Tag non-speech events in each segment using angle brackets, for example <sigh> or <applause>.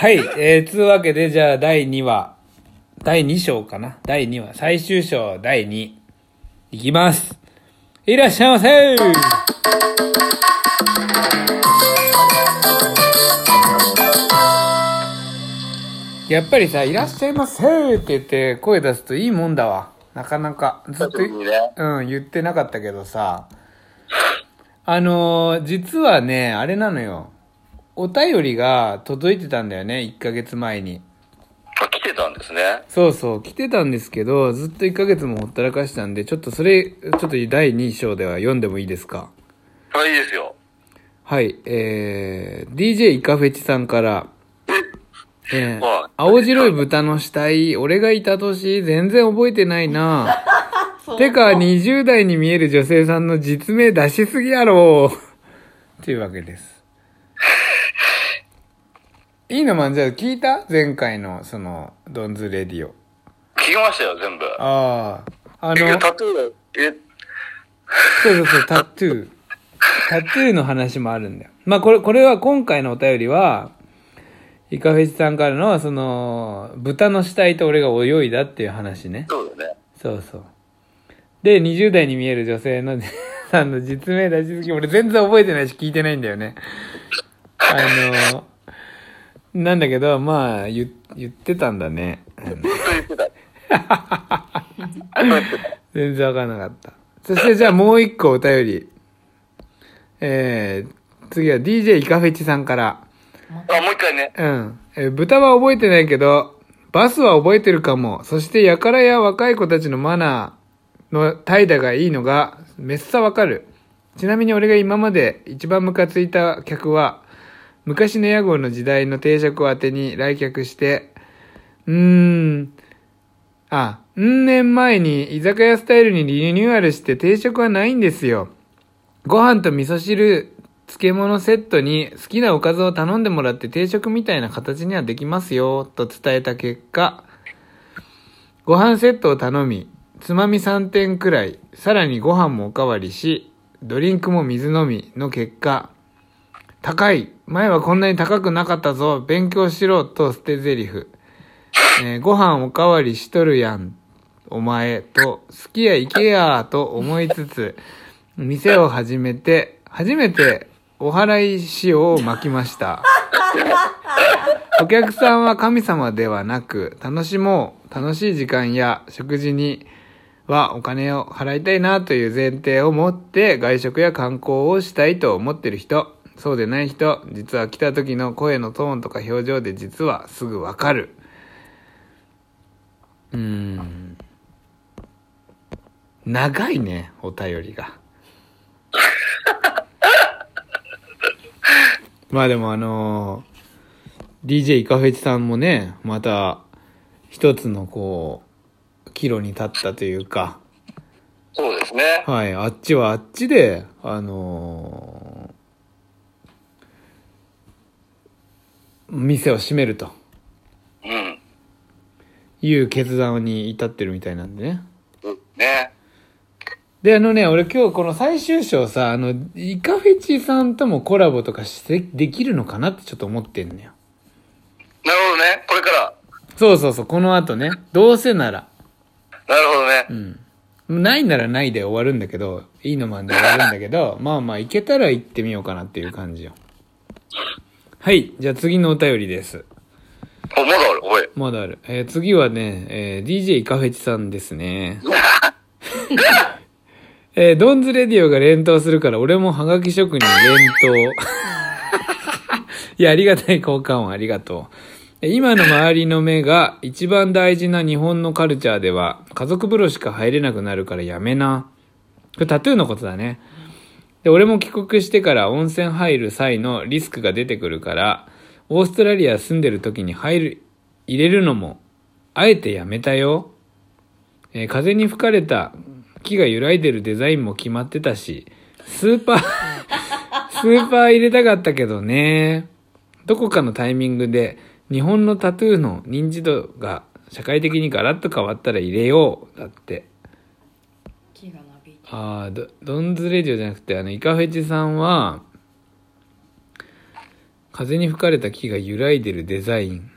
はい、えー、つうわけで、じゃあ第2話、第2章かな第2話、最終章第2、いきます。いらっしゃいませやっぱりさ、いらっしゃいませって言って声出すといいもんだわ。なかなか。ずっと。うん、言ってなかったけどさ、あのー実はね、あれなのよ。お便りが届いてたんだよね、1ヶ月前に。あ、来てたんですね。そうそう、来てたんですけど、ずっと1ヶ月もほったらかしたんで、ちょっとそれ、ちょっと第2章では読んでもいいですか？あ、いいですよ。はい、えー、DJ イカフェチさんから、えーはい青白い豚の死体、俺がいた年、全然覚えてないな <laughs> てか、20代に見える女性さんの実名出しすぎやろ <laughs> というわけです。いいのまんじゃあ聞いた？前回の、その、ドンズレディオ。聞きましたよ、全部。ああ、あの、えタトゥー、え、そうそうそう、タトゥー。タトゥーの話もあるんだよ。まあこれ、これは今回のお便りは、イカフェチさんからの、その、豚の死体と俺が泳いだっていう話ね。そうだね。そうそう。で、20代に見える女性の、<laughs> さんの実名出しすぎ、俺全然覚えてないし聞いてないんだよね。あの、なんだけど、まあ、言言ってたんだね。あのずっと言ってた。全然わかんなかった。そしてじゃあもう一個お便り。えー、次は DJ イカフェチさんから。あ、もう一回ね。うん。えー豚は覚えてないけど、バスは覚えてるかも。そして、やからや若い子たちのマナーの怠惰がいいのが、めっさわかる。ちなみに俺が今まで一番ムカついた客は、昔の屋号の時代の定食を当てに来客して、うーん、あ、うん年前に居酒屋スタイルにリニューアルして定食はないんですよ。ご飯と味噌汁、漬物セットに好きなおかずを頼んでもらって定食みたいな形にはできますよ、と伝えた結果、ご飯セットを頼み、つまみ3点くらい、さらにご飯もおかわりし、ドリンクも水飲みの結果、高い前はこんなに高くなかったぞ勉強しろと捨て台詞。えーご飯おかわりしとるやん、お前と、好きや行けやと思いつつ、店を始めて、初めてお祓い塩を巻きました。お客さんは神様ではなく、楽しもう、楽しい時間や食事にはお金を払いたいなという前提を持って外食や観光をしたいと思ってる人、そうでない人、実は来た時の声のトーンとか表情で実はすぐわかる。うーん。長いね、お便りが。<laughs> まあでもあのー DJ イカフェチさんもね、また一つのこう、岐路に立ったというか、そうですね。はい、あっちはあっちで、あのー店を閉めるとうん。いう決断に至ってるみたいなんでね。うんね。で、あのね、俺今日この最終章さ、あの、イカフェチさんともコラボとかして、できるのかなってちょっと思ってんのよ。なるほどね。これから。そうそうそう、この後ね、どうせなら、なるほどね。うん。ないならないで終わるんだけど、いいのまんで終わるんだけど、まあまあ、行けたら行ってみようかなっていう感じよ。はい、じゃあ次のお便りです。お、まだある？おい。まだある。えー次はね、えー DJ イカフェチさんですね。<laughs> えードンズレディオが連投するから、俺もハガキ職人連投。<laughs> いや、ありがたい交換音ありがとう。えー今の周りの目が一番大事な日本のカルチャーでは、家族風呂しか入れなくなるからやめな。これタトゥーのことだね。で、俺も帰国してから温泉入る際のリスクが出てくるから、オーストラリア住んでる時に入る、入れるのも、あえてやめたよ。えー風に吹かれた木が揺らいでるデザインも決まってたし、スーパー、<laughs> スーパー入れたかったけどね。どこかのタイミングで、日本のタトゥーの認知度が社会的にガラッと変わったら入れよう。だって。ああ、ドドンズレディオじゃなくて、あの、イカフェチさんは、風に吹かれた木が揺らいでるデザイン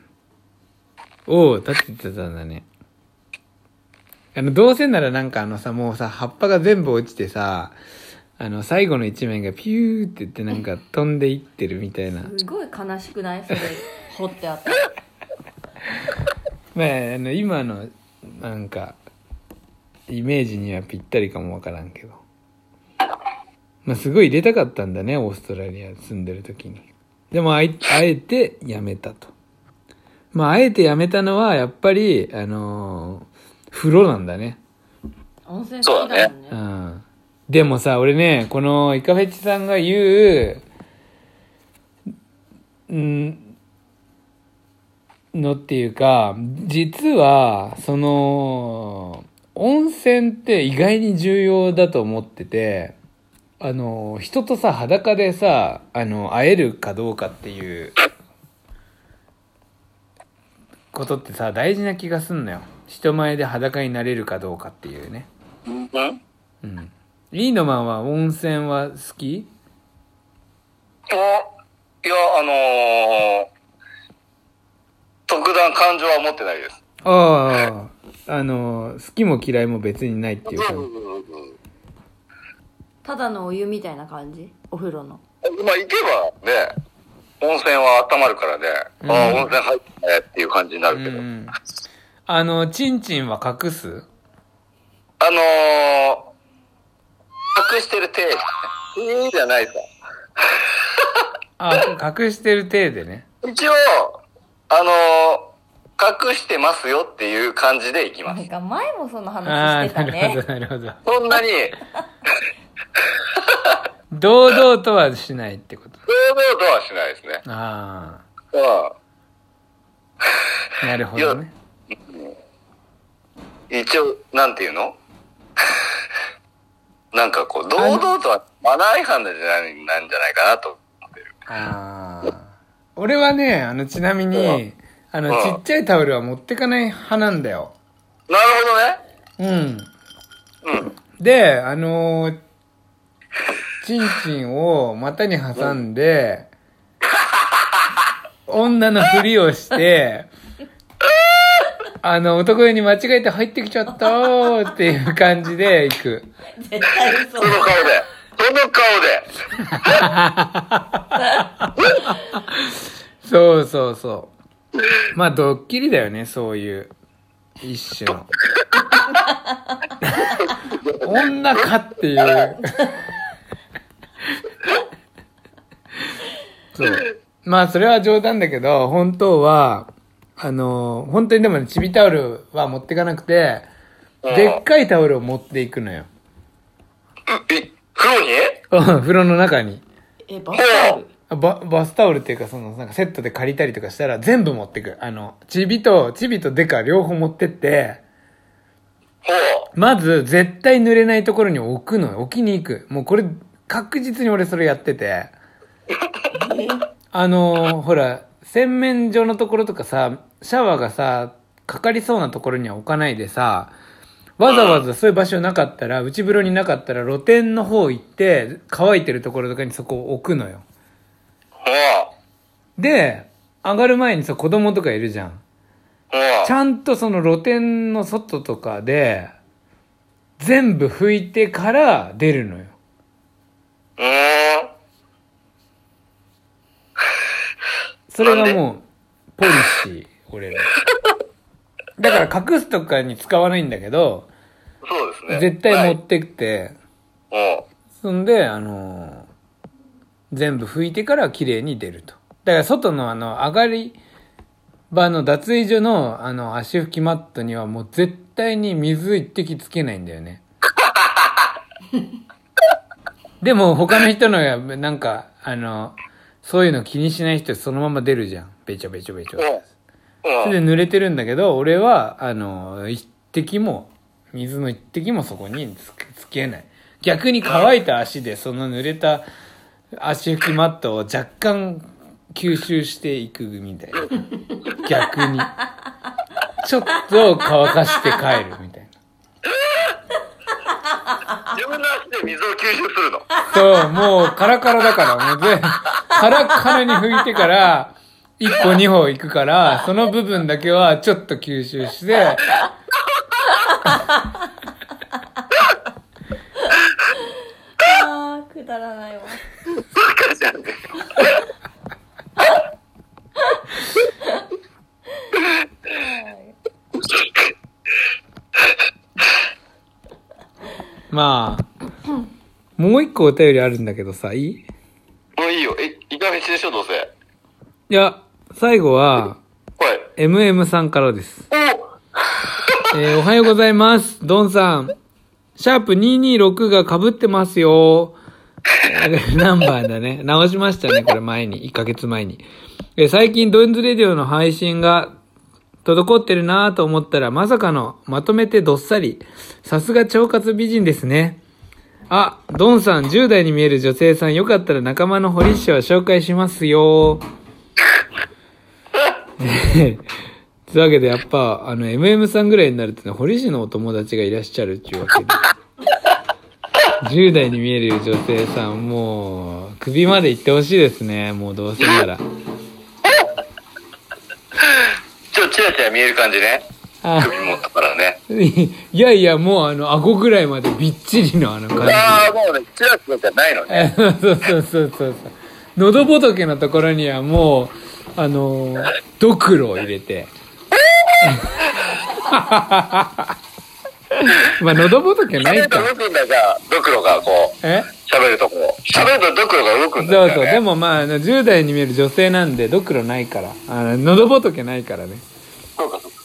を立ててたんだね。あの、どうせならなんかあのさ、もうさ、葉っぱが全部落ちてさ、あの、最後の一面がピューって言ってなんか飛んでいってるみたいな。すごい悲しくない？それ掘ってあった <laughs> まあ、あの、今の、なんか、イメージにはぴったりかもわからんけど。まあ、すごい入れたかったんだね、オーストラリア住んでる時に。でもあい、あえてやめたと。まあ、あえてやめたのは、やっぱり、あのー風呂なんだね。温泉好きだもんねうん。でもさ、俺ね、このイカフェチさんが言う、んのっていうか、実は、その、温泉って意外に重要だと思ってて、あの、人とさ、裸でさ、あの、会えるかどうかっていう、ことってさ、大事な気がすんのよ。人前で裸になれるかどうかっていうね。うんうん。リーノマンは温泉は好き？あいや、あのー、特段感情は持ってないです。ああ、あの、好きも嫌いも別にないっていうか。ただのお湯みたいな感じ？お風呂のまあ、行けばね、温泉は温まるからね、うんああ、温泉入ったねっていう感じになるけど。うん。あの、チンチンは隠す？あのー、隠してる体いいじゃないさ。あ、隠してる体でね。<laughs> 一応、あのー、隠してますよっていう感じで行きます。なんか前もそのあ話してあ、たなるほど、ねなるほど。そんなに、堂々とはしないってこと。堂々とはしないですね。あうん。あ、なるほどね。一応、なんていうの？<laughs> なんかこう、堂々とはマナー違反なんじゃないなんじゃないかなと思ってる。ああ。俺はね、あの、ちなみに、あの、うんちっちゃいタオルは持ってかない派なんだよ。なるほどね。うん。うん。で、あのー、チンチンを股に挟んで、<laughs> 女のふりをして、あの、男湯に間違えて入ってきちゃったーっていう感じで行く。絶対嘘その顔で。その顔で。<laughs> そうそうそう。<laughs> まあ、ドッキリだよね、そういう。一種の。<laughs> 女かっていう。<laughs> そう。まあ、それは冗談だけど、本当は、あの、本当にでもね、チビタオルは持ってかなくて、うんでっかいタオルを持っていくのよ。うえ、風呂にうん風呂の中に。えバスタオル？あババスタオルっていうか、その、なんかセットで借りたりとかしたら全部持ってく。あの、チビと、チビとデカ両方持ってって。まず絶対濡れないところに置くのよ。置きに行く。もうこれ、確実に俺それやってて。<laughs> あのーほら、洗面所のところとかさ、シャワーがさ、かかりそうなところには置かないでさ、わざわざそういう場所なかったら、内風呂になかったら露天の方行って、乾いてるところとかにそこを置くのよ。で、上がる前にさ、子供とかいるじゃん。ちゃんとその露天の外とかで、全部拭いてから出るのよ。それがもう、ポリシー、俺ら。だから隠すとかに使わないんだけど、そうですね。絶対はい持ってって、ほそんで、あのー全部拭いてから綺麗に出ると。だから外のあの、上がり場の脱衣所のあの、足拭きマットにはもう絶対に水一滴つけないんだよね。<laughs> でも他の人のや、なんか、あの、そういうの気にしない人そのまま出るじゃん。べちょべちょべちょ。それで濡れてるんだけど、俺は、あの、一滴も、水の一滴もそこにつけつけない。逆に乾いた足でその濡れた足拭きマットを若干吸収していくみたいな。逆に。ちょっと乾かして帰るみたいな。自分の足で水を吸収するの。そう、もうカラカラだから、もう全部、カラッカラに拭いてから、一歩二歩行くから、その部分だけはちょっと吸収して、<laughs> あーくだらないわバカじゃんね。<laughs> まあ、もう一個お便りあるんだけどさ、いい？もういいよ。え、いかフェチでしょ、どうせ。いや、最後は、はい。MM さんからです。お <laughs> えーおはようございます。ドンさん。シャープ226が被ってますよ。<laughs> ナンバーだね。直しましたね、これ前に。1ヶ月前に。え最近ドンズレディオの配信が滞ってるなぁと思ったら、まさかのまとめてどっさり。さすが腸活美人ですね。あ、ドンさん、10代に見える女性さん、よかったら仲間の堀師匠を紹介しますよ。ねというわけで、やっぱ、あの、MM さんぐらいになるとね、堀市のお友達がいらっしゃるっていうわけで。10代に見える女性さん、もう、首まで行ってほしいですね。もうどうせなら。ちょ、チラチラ見える感じね。あ首持ったからね。いやいや、もうあの、顎ぐらいまでびっちりのあの感じ。ああ、もうね、チラチラじゃないのね。<laughs> そうそうそうそうそう。喉仏のところにはもう、あのー、ドクロを入れて。<laughs> まあ、喉仏ないか。喋ると動くんだじゃあ、ドクロがこう。え？喋るとこう。喋るとドクロが動くんだよ、ね、そうそう。でもまあ、あの10代に見える女性なんで、ドクロないから。あの、喉仏ないからね。そうかそうか。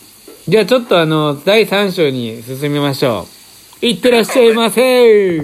じゃあちょっとあの、第3章に進みましょう。いってらっしゃいませ